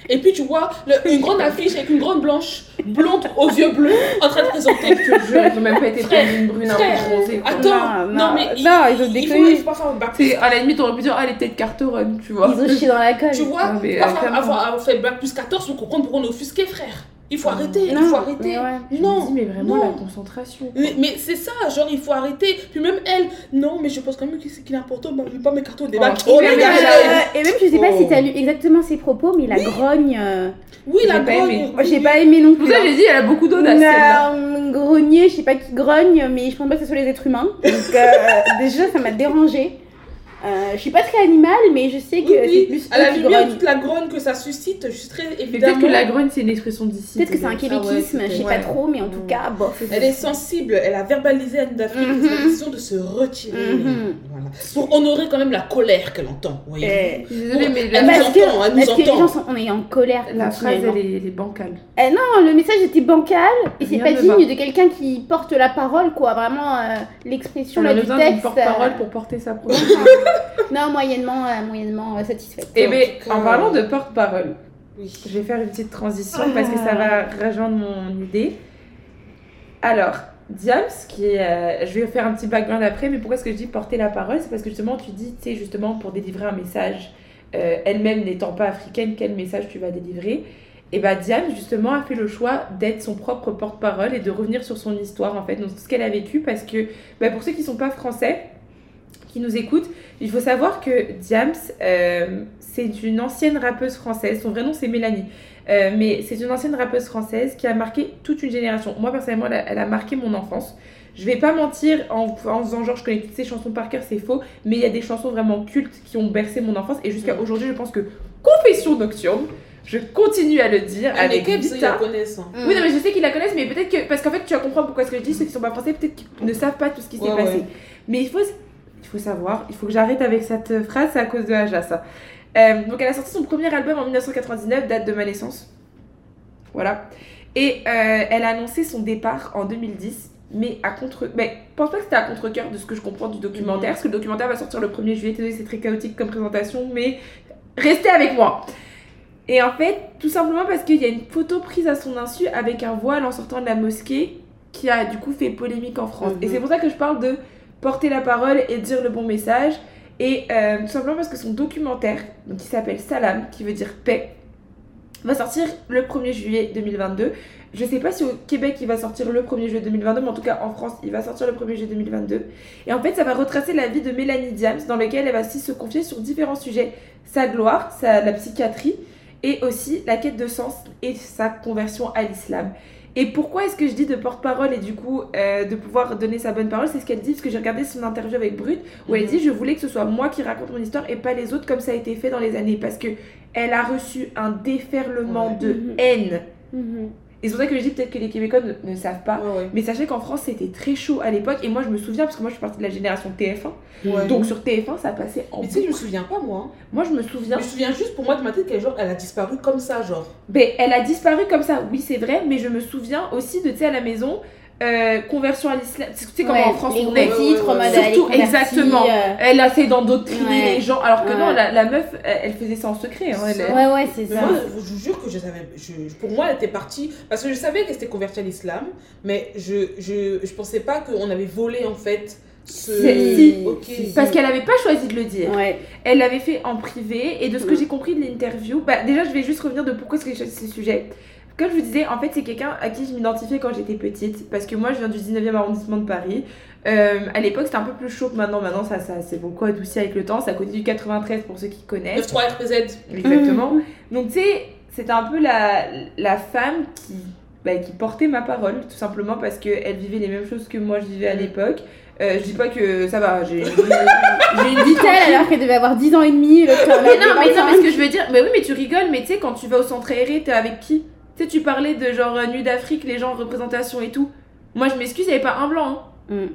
Et puis tu vois le- une grande affiche avec une grande blanche, blonde aux yeux bleus, en train de présenter. <laughs> Je te jure, ils même pas été une brune un. Attends, Non, non, non, mais non, il, ils ont il faut, déconné. il faut pas faire un bac C'est à la limite on aurait pu dire ah elle est peut-être carteronne, tu vois. Ils ont chié dans la colle. Tu vois, Non, mais, pas euh, faire- clairement. avoir, avoir fait bac plus 14 pour comprendre pourquoi on est offusqué, frère. Il faut arrêter, il faut arrêter. mais ouais. Non, dis, mais vraiment non. la concentration. quoi. Mais, mais c'est ça, genre il faut arrêter. Puis même elle, non, mais je pense quand même que c'est qu'il est important, bah, je vais pas mes cartons au débat. Oh, Oh, oui, mais j'ai- Euh, et même, je sais pas Oh. si t'as lu exactement ses propos, mais la grogne. euh, Oui, la grogne. j'ai pas aimé non Pour plus. ça j'ai dit elle a beaucoup d'audace grogner, je sais pas qui grogne, mais je pense pas que ce soit les êtres humains. Donc, euh, <laughs> déjà, ça m'a dérangé. Euh, je suis pas très animale, mais je sais que Oui, c'est oui. plus À la lumière toute la grogne que ça suscite, je suis très évidemment. peut-être que la grogne c'est une expression d'ici. Peut-être que c'est un peut-être. Ah ouais, je sais pas trop, mais en tout Mm. cas, bof. Elle est sensible, elle a verbalisé à d'Afrique Mhm. sa décision de se retirer. Mhm. Voilà. Pour honorer quand même la colère qu'elle entend. voyez Euh, Désolée mais Elle la, nous que, entend, elle nous parce que les entend. gens sont, on est en colère. la phrase elle est, elle est bancale. Eh non, le message était bancal et c'est pas ne digne de quelqu'un qui porte la parole, quoi. Vraiment, euh, l'expression On là a du besoin d'une texte. porte-parole euh, pour porter sa <laughs> propre <laughs> Non, moyennement, euh, moyennement euh, satisfaite. Et En bien, en parlant de porte-parole, Oui. je vais faire une petite transition parce que ça va rejoindre mon idée. Alors, Diams, qui est, euh, je vais faire un petit background après, mais pourquoi est-ce que je dis porter la parole? C'est parce que justement, tu dis, tu sais, justement, pour délivrer un message, euh, elle-même n'étant pas africaine, quel message tu vas délivrer? Et bah, Diams, justement, a fait le choix d'être son propre porte-parole et de revenir sur son histoire, en fait, donc ce qu'elle a vécu, parce que bah, pour ceux qui ne sont pas français, qui nous écoutent, il faut savoir que Diams, euh, c'est une ancienne rappeuse française. Son vrai nom, c'est Mélanie. Euh, mais c'est une ancienne rappeuse française qui a marqué toute une génération. Moi, personnellement, elle a, elle a marqué mon enfance. Je vais pas mentir en, en disant genre je connais toutes ces chansons par cœur, c'est faux. Mais il y a des chansons vraiment cultes qui ont bercé mon enfance. Et jusqu'à Mm. aujourd'hui, je pense que Confession Nocturne, je continue à le dire Ah, avec Kebs, ils Vita. la connaissent. hein. Mm. Oui, non, mais je sais qu'ils la connaissent, mais peut-être que. Parce qu'en fait, tu vas comprendre pourquoi ce que je dis. Ceux qui sont pas français, peut-être qu'ils ne savent pas tout ce qui s'est Ouais, passé. ouais. Mais il faut, il faut savoir, il faut que j'arrête avec cette phrase, c'est à cause de Aja, ça. Euh, donc, elle a sorti son premier album en 1999, date de ma naissance. Voilà. Et euh, elle a annoncé son départ en 2010, mais à contre. Mais pense pas que c'était à contre-coeur de ce que je comprends du documentaire, parce que le documentaire va sortir le 1er juillet. C'est très chaotique comme présentation, mais restez avec moi. Et en fait, tout simplement parce qu'il y a une photo prise à son insu avec un voile en sortant de la mosquée qui a du coup fait polémique en France. Et Mhm. c'est pour ça que je parle de porter la parole et dire le bon message. Et euh, tout simplement parce que son documentaire, donc qui s'appelle Salam, qui veut dire paix, va sortir le 1er juillet 2022. Je sais pas si au Québec il va sortir le 1er juillet 2022, mais en tout cas en France il va sortir le 1er juillet 2022. Et en fait ça va retracer la vie de Mélanie Diams, dans lequel elle va aussi se confier sur différents sujets. Sa gloire, sa, la psychiatrie, et aussi la quête de sens et sa conversion à l'islam. Et pourquoi est-ce que je dis de porte-parole et du coup euh, de pouvoir donner sa bonne parole? C'est ce qu'elle dit, parce que j'ai regardé son interview avec Brut, où elle Mhm. dit Je voulais que ce soit moi qui raconte mon histoire et pas les autres, comme ça a été fait dans les années. Parce que elle a reçu un déferlement Ouais. de Mhm. haine. Mhm. Et c'est pour ça que je dis peut-être que les Québécois ne, ne savent pas. Ouais, ouais. Mais sachez qu'en France, c'était très chaud à l'époque. Et moi, je me souviens, parce que moi, je suis partie de la génération TF1. Ouais. Donc sur TF1, ça passait en Mais tu sais, je me souviens pas, moi. hein. Moi, je me souviens. Mais je me souviens juste pour moi de ma tête qu'elle genre, elle a disparu comme ça, genre. Ben, elle a disparu comme ça, oui, c'est vrai. Mais je me souviens aussi de, tu sais, à la maison, euh, conversion à l'islam. Tu sais comment Ouais, en France, les on est. est Surtout, exactement. euh, Elle a fait d'endoctriner Ouais. les gens. Alors que non, Ouais. la, la meuf, elle, elle faisait ça en secret. Hein, elle- Ouais, ouais, c'est ça. moi, je vous jure que je savais. je- pour moi, elle était partie. Parce que je savais qu'elle s'était convertie à l'islam, mais je, je, je pensais pas qu'on avait volé en fait ce. Si. Ok. Si. Parce qu'elle avait pas choisi de le dire. Ouais. Elle l'avait fait en privé et de ce que Ouais. j'ai compris de l'interview, bah déjà je vais juste revenir de pourquoi est-ce que j'ai choisi ce sujet. Comme je vous disais, en fait c'est quelqu'un à qui je m'identifiais quand j'étais petite parce que moi je viens du 19e arrondissement de Paris. Euh, à l'époque c'était un peu plus chaud que maintenant, maintenant ça, ça c'est beaucoup adouci avec le temps, ça continue du 93 pour ceux qui connaissent. 9-3 RPZ. Exactement. Donc tu sais, c'était un peu la, la femme qui, bah, qui portait ma parole, tout simplement parce qu'elle vivait les mêmes choses que moi je vivais à l'époque. Euh, je dis pas que ça va, j'ai une vie alors qu'elle devait avoir 10 ans et demi, en Mais non, mais non, 25. mais ce que je veux dire, mais oui, mais tu rigoles, mais tu sais, quand tu vas au centre aéré, t'es avec qui? Tu sais, tu parlais de genre euh, Nuit d'Afrique, les gens en représentation et tout. Moi, je m'excuse, il n'y avait pas un blanc. hein. Mm.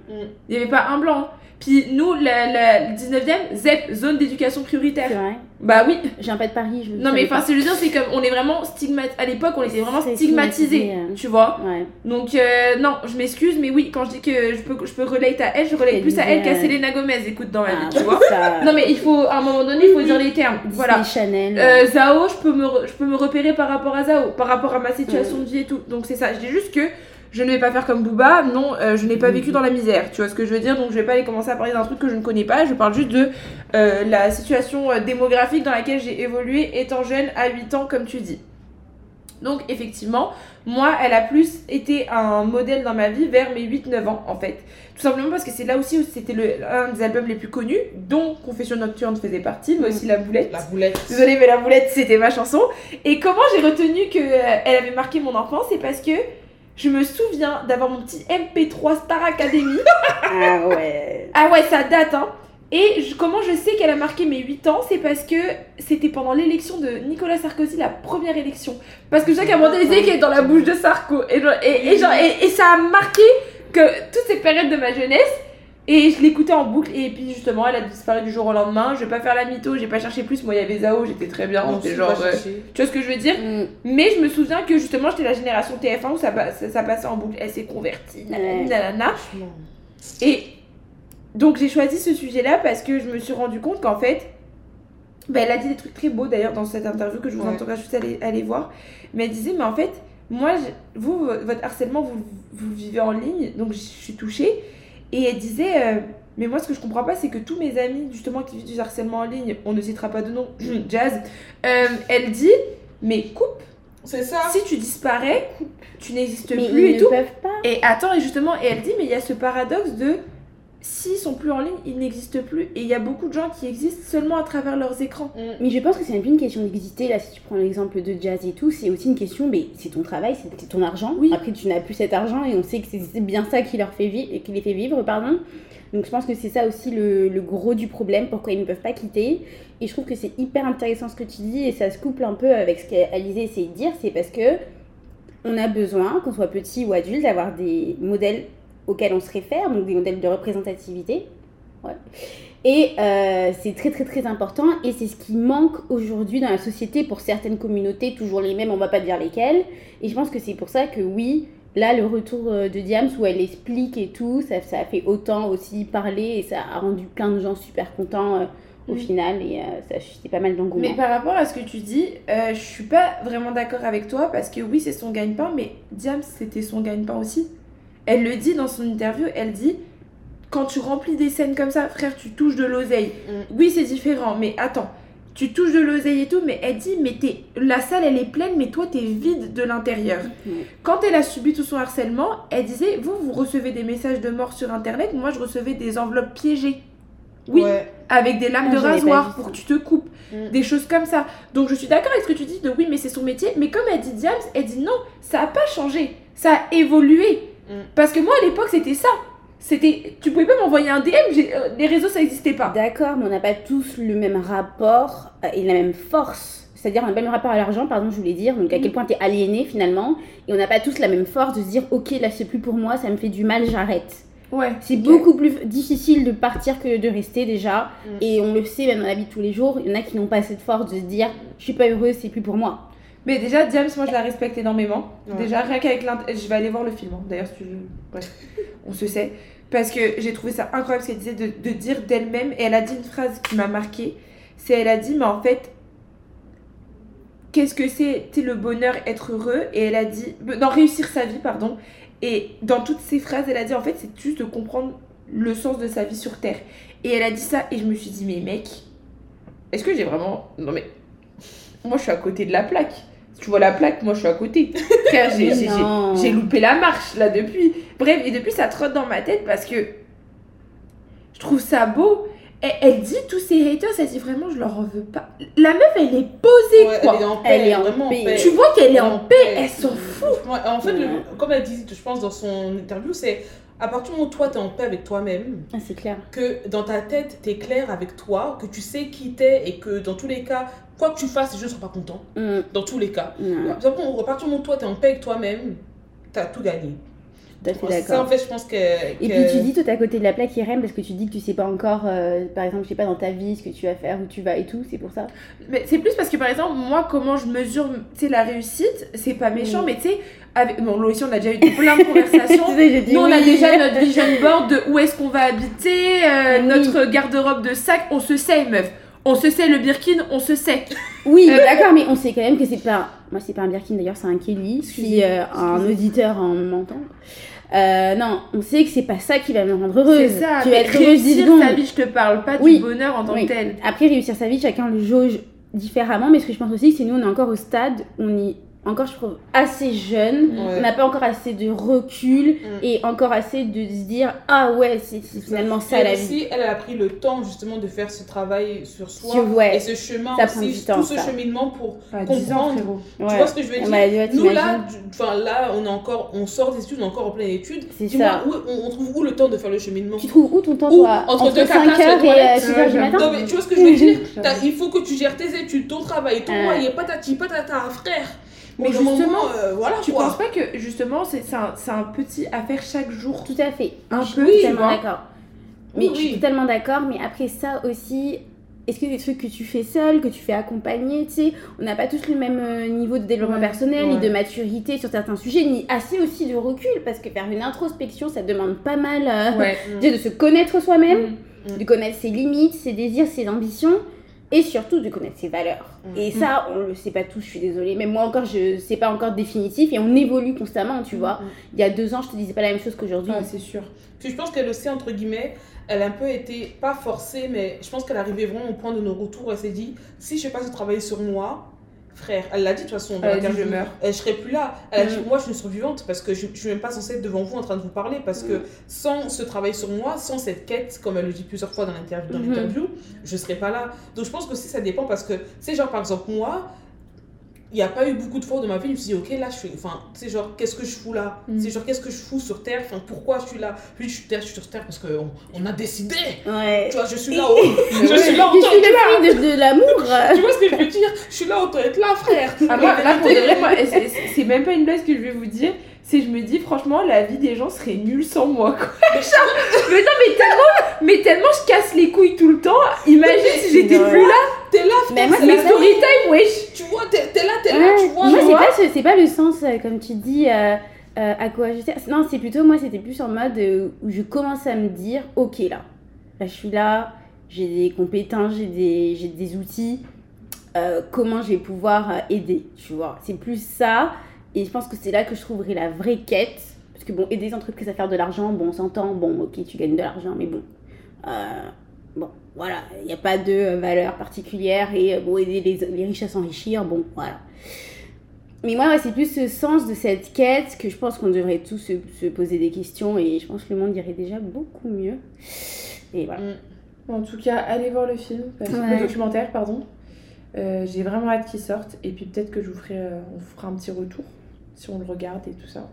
Il n'y avait pas un blanc. Hein. Puis nous, la, le 19e, ZEP, zone d'éducation C'est prioritaire. vrai. Bah oui. Je viens pas de Paris, je Non, mais enfin, ce que je veux dire, c'est comme on est vraiment stigmatisé. À l'époque, on était vraiment stigmatisés, stigmatisé, euh. tu vois. Ouais. Donc, euh, non, je m'excuse, mais oui, quand je dis que je peux, je peux relate à elle, je relate plus à elle qu'à Selena Gomez, écoute, dans ma Ah, vie, tu vois. ça- Non, mais il faut, à un moment donné, il faut dire les termes. Disney Voilà. Chanel. Euh, Zao, je peux, me je peux me repérer par rapport à Zao, par rapport à ma situation de vie et tout. Donc c'est ça. Je dis juste que je ne vais pas faire comme Booba. Non, euh, je n'ai pas Mhm. vécu dans la misère. Tu vois ce que je veux dire? Donc je vais pas aller commencer à parler d'un truc que je ne connais pas. Je parle juste de euh, la situation euh, démographique dans laquelle j'ai évolué étant jeune à 8 ans, comme tu dis. Donc effectivement, moi, elle a plus été un modèle dans ma vie vers mes 8-9 ans en fait. Tout simplement parce que c'est là aussi où c'était le- un des albums les plus connus, dont Confession Nocturne faisait partie, mais aussi La Boulette. La boulette. Désolée, mais la boulette, c'était ma chanson. Et comment j'ai retenu qu'elle avait marqué mon enfance C'est parce que je me souviens d'avoir mon petit MP3 Star Academy. <laughs> Ah ouais. ah ouais, ça date, hein. Et je- comment je sais qu'elle a marqué mes 8 ans C'est parce que c'était pendant l'élection de Nicolas Sarkozy, la première élection. Parce que Jacques Amandé disait qu'elle est dans la bouche de Sarko. Et, genre- et, et genre- et- et ça a marqué que toute cette période de ma jeunesse. Et je l'écoutais en boucle. Et puis justement, elle a disparu du jour au lendemain. Je vais pas faire la mytho, j'ai pas cherché plus. Moi, il y avait Zao, j'étais très bien. C'est genre. euh, tu vois ce que je veux dire Mm. Mais je me souviens que justement, j'étais la génération TF1 où ça, pa- ça, ça passait en boucle. Elle s'est convertie. nanana. Franchement. Et donc j'ai choisi ce sujet-là parce que je me suis rendu compte qu'en fait, bah, elle a dit des trucs très beaux d'ailleurs dans cette interview que je vous Ouais. encourage juste à aller, voir. Mais elle disait, mais en fait, moi, je- vous, votre harcèlement, vous, vous le vivez en ligne, donc je suis touchée. Et elle disait, euh, mais moi ce que je comprends pas, c'est que tous mes amis justement qui vivent du harcèlement en ligne, on ne citera pas de nom, <clears throat> Jazz, euh, elle dit, mais coupe, C'est ça. si tu disparais, tu n'existes plus ils et ne tout. peuvent pas. Et attends, et justement, et elle dit, mais il y a ce paradoxe de s'ils sont plus en ligne, ils n'existent plus. Et il y a beaucoup de gens qui existent seulement à travers leurs écrans. Mm. Mais je pense que c'est plus une question d'exister. Là, si tu prends l'exemple de jazz et tout, c'est aussi une question, mais c'est ton travail, c'est ton argent. Oui. Après, tu n'as plus cet argent et on sait que c'est c'est bien ça qui leur fait vivre, qui les fait vivre, pardon. Donc, je pense que c'est ça aussi le, le gros du problème, pourquoi ils ne peuvent pas quitter. Et je trouve que c'est hyper intéressant ce que tu dis et ça se couple un peu avec ce qu'Alizé essayait de dire. C'est parce que on a besoin, qu'on soit petit ou adulte, d'avoir des modèles auxquels on se réfère, donc des modèles de représentativité. Ouais. Et euh, c'est très très très important et c'est ce qui manque aujourd'hui dans la société pour certaines communautés, toujours les mêmes, on va pas dire lesquelles. Et je pense que c'est pour ça que oui, là le retour euh, de Diams où elle explique et tout, ça, ça a fait autant aussi parler et ça a rendu plein de gens super contents euh, au final et euh, ça a suscité pas mal d'engouement. Mais par rapport à ce que tu dis, je suis pas vraiment d'accord avec toi parce que oui, c'est son gagne-pain, mais Diams, c'était son gagne-pain aussi. Elle le dit dans son interview, elle dit quand tu remplis des scènes comme ça, frère, tu touches de l'oseille. Mm. Oui, c'est différent, mais attends. Tu touches de l'oseille et tout, mais elle dit, mais t'es, la salle elle est pleine, mais toi t'es vide de l'intérieur. Ouais. Quand elle a subi tout son harcèlement, elle disait, vous, vous recevez des messages de mort sur internet, moi je recevais des enveloppes piégées. Oui, Ouais. avec des lames Ah, de rasoir pour que tu te coupes, Mm. des choses comme ça. Donc je suis d'accord avec ce que tu dis de oui, mais c'est son métier. Mais comme elle dit Diams, elle dit non, ça a pas changé, ça a évolué. Mm. Parce que moi à l'époque c'était ça. C'était, tu pouvais pas m'envoyer un DM, euh, les réseaux ça existait pas. D'accord, mais on n'a pas tous le même rapport euh, et la même force. c'est-à-dire on n'a pas le même rapport à l'argent, pardon, je voulais dire, donc à quel point tu es aliéné finalement, et on n'a pas tous la même force de se dire, ok, là c'est plus pour moi, ça me fait du mal, j'arrête. Ouais. C'est beaucoup plus difficile de partir que de rester déjà, Mm. et on le sait même dans la vie de tous les jours, il y en a qui n'ont pas cette force de se dire, je suis pas heureuse, c'est plus pour moi. Mais déjà, Diams, moi je la respecte énormément. Ouais. Déjà, rien qu'avec l'int... Je vais aller voir le film, hein. d'ailleurs, si tu veux. Bref, on se sait. Parce que j'ai trouvé ça incroyable ce qu'elle disait de, de dire d'elle-même. Et elle a dit une phrase qui m'a marquée. C'est elle a dit, mais en fait, qu'est-ce que c'est le bonheur, être heureux? Et elle a dit, non, réussir sa vie, pardon. Et dans toutes ces phrases, elle a dit, en fait, c'est juste de comprendre le sens de sa vie sur Terre. Et elle a dit ça, et je me suis dit, mais mec, est-ce que j'ai vraiment. Non, mais. Moi, je suis à côté de la plaque. Tu vois la plaque, moi, je suis à côté. <laughs> Frère, j'ai- loupé la marche, là, depuis. Bref, et depuis, ça trotte dans ma tête parce que. Je trouve ça beau. Et elle dit tous ces haters, elle dit vraiment, je leur en veux pas. La meuf, elle est posée, Ouais, quoi. elle est en paix, Elle est en vraiment paix. en paix. Tu vois qu'elle est en En paix, paix. elle s'en fout. Ouais, en fait, le- comme elle dit, je pense, dans son interview, c'est à partir du moment où toi, tu es en paix avec toi-même, Ah, c'est clair. que dans ta tête, tu es clair avec toi, que tu sais qui t'es et que dans tous les cas, quoi que tu fasses, les gens ne seront pas contents. Mm, Dans tous les cas. mm, À partir du moment où toi, tu es en paix avec toi-même, tu as tout gagné. Tout à fait ça, en d'accord. fait, je pense que. Et puis tu dis toi t'es à côté de la plaque Irem parce que tu dis que tu sais pas encore, euh, par exemple, je sais pas dans ta vie ce que tu vas faire, où tu vas et tout, c'est pour ça? Mais c'est plus parce que par exemple, moi, comment je mesure tu sais, la réussite, c'est pas méchant, mais tu sais, avec... bon, là aussi, on a déjà eu plein de <laughs> conversations. Sais, Nous, on a déjà notre vision board de où est-ce qu'on va habiter, euh, Oui. notre garde-robe de sac, on se sait, meuf. On se sait le Birkin, on se sait. Oui, Euh, <laughs> d'accord, mais on sait quand même que c'est pas. Moi, c'est pas un Birkin d'ailleurs, c'est un Kelly. Si euh, un auditeur en m'entend. Euh, non, on sait que c'est pas ça qui va me rendre heureuse. C'est ça. Tu vas être heureuse 10 réussir sa vie, je te parle pas Oui. du bonheur en tant Oui. que tel. Après, réussir sa vie, chacun le jauge différemment. Mais ce que je pense aussi, c'est nous, on est encore au stade on est encore, je trouve, assez jeune. Ouais. On n'a pas encore assez de recul Mm. et encore assez de se dire Ah ouais, c'est c'est finalement ça Et la vie. elle a pris le temps justement de faire ce travail sur soi ouais. et ce chemin Ça prend aussi, du temps, tout ce ça. cheminement pour À 10 ans. Ouais. Tu vois ce que je veux On dire? m'a dit, ouais, Nous là, enfin là, on est encore, on sort des études, on est encore en pleine étude. C'est Dis-moi, ça. où on, on trouve où le temps de faire le cheminement? Tu trouves où ton temps, Où? toi? Entre deux 5 catas, heures les et toilettes. 6 heures du matin? Non mais tu vois ce que je veux <laughs> dire? Il faut que tu gères tes études, ton travail, ton loyer, patati patata, frère. Mais justement, moment, euh, voilà Tu quoi. penses pas que justement, c'est un, c'est un petit à faire chaque jour? Tout à fait. Un je suis peu, tu totalement vois. d'accord. Mais Oui, je suis totalement d'accord. Mais après ça aussi, est-ce que des trucs que tu fais seul, que tu fais accompagner, tu sais, on n'a pas tous le même euh, niveau de développement Ouais, personnel, ni de maturité sur certains sujets, ni assez aussi de recul, parce que faire une introspection, ça demande pas mal euh, Ouais. <laughs> de se connaître soi-même, Mm. de connaître ses limites, ses désirs, ses ambitions. Et surtout de connaître ses valeurs. Mm. Et ça, on le sait pas tous, je suis désolée. Même moi encore, je sais pas encore définitif et on évolue constamment, tu vois. Mm. Il y a deux ans, je te disais pas la même chose qu'aujourd'hui. Ouais, c'est sûr. Puis je pense qu'elle aussi, entre guillemets, elle a un peu été, pas forcée, mais je pense qu'elle arrivait vraiment au point de nos retours. Elle s'est dit, si je sais pas de travailler sur moi, frère, elle l'a dit de toute façon, dans Elle a dit, l'interview, je meurs. je serai plus là. Elle a dit, Mm. moi je suis une survivante parce que je, je suis même pas censée être devant vous en train de vous parler parce que sans ce travail sur moi, sans cette quête, comme elle le dit plusieurs fois dans l'interview, dans Mhm. l'interview, je serais pas là. Donc je pense que si ça dépend parce que, c'est genre par exemple moi, il n'y a pas eu beaucoup de fois de ma vie, je me suis dit, ok, là, je suis. Enfin, c'est genre, qu'est-ce que je fous là? Mm. C'est genre, qu'est-ce que je fous sur Terre? Enfin, pourquoi je suis là? Puis je suis, terre, je suis sur Terre parce qu'on on a décidé Ouais. Tu vois, je suis là, oh, <laughs> je suis là, Je autant être là de, de l'amour. <laughs> Tu vois ce que je veux dire? Je suis là, autant être là, frère Ah, moi, là, pour de vrai, c'est même pas une blague que je vais vous dire. C'est je me dis, franchement, la vie des gens serait nulle sans moi. Quoi. <laughs> Mais non, mais tellement, mais tellement je casse les couilles tout le temps. Imagine si j'étais Ouais. plus là. T'es là, Mais moi, c'est Mais story time, wesh. Tu vois, t'es t'es là, t'es là, Ouais. tu vois. moi, tu c'est vois. pas, ce- c'est pas le sens, euh, comme tu dis, euh, euh, à quoi je sers. Non, c'est plutôt, moi, c'était plus en mode euh, où je commence à me dire, ok, là, là, je suis là, j'ai des compétences, j'ai des, j'ai des outils, euh, comment je vais pouvoir aider, tu vois. C'est plus ça, et je pense que c'est là que je trouverai la vraie quête. Parce que bon, aider les entreprises à faire de l'argent, bon, on s'entend, bon, ok, tu gagnes de l'argent, mais bon. euh, bon, voilà, il n'y a pas de euh, valeur particulière, et euh, bon, aider les, les riches à s'enrichir, bon, voilà. Mais moi, ouais, c'est plus ce sens de cette quête que je pense qu'on devrait tous se, se poser des questions et je pense que le monde irait déjà beaucoup mieux. Et voilà. En tout cas, allez voir le film, parce que- Ouais. le documentaire, pardon. Euh, J'ai vraiment hâte qu'il sorte. Et puis peut-être que je vous ferai, euh, on vous fera un petit retour. Si on le regarde et tout ça.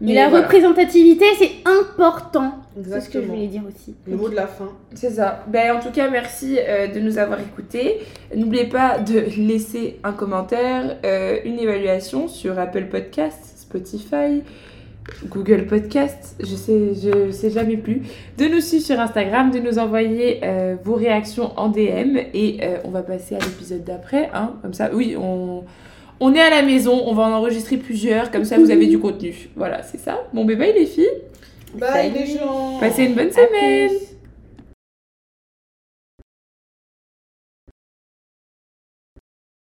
Mais la voilà. représentativité, c'est important. C'est ce que je voulais dire aussi. Le mot de la fin. C'est ça. Ben, en tout cas, merci euh, de nous avoir écoutés. N'oubliez pas de laisser un commentaire, euh, une évaluation sur Apple Podcast, Spotify, Google Podcast, je sais, je sais jamais plus. De nous suivre sur Instagram, de nous envoyer euh, vos réactions en DM et euh, on va passer à l'épisode d'après. Hein, comme ça, oui, on, on est à la maison, on va en enregistrer plusieurs, comme ça vous avez du contenu. Voilà, c'est ça. Bon, bébé, les filles, Bye Salut. les gens passez une bonne À semaine. plus.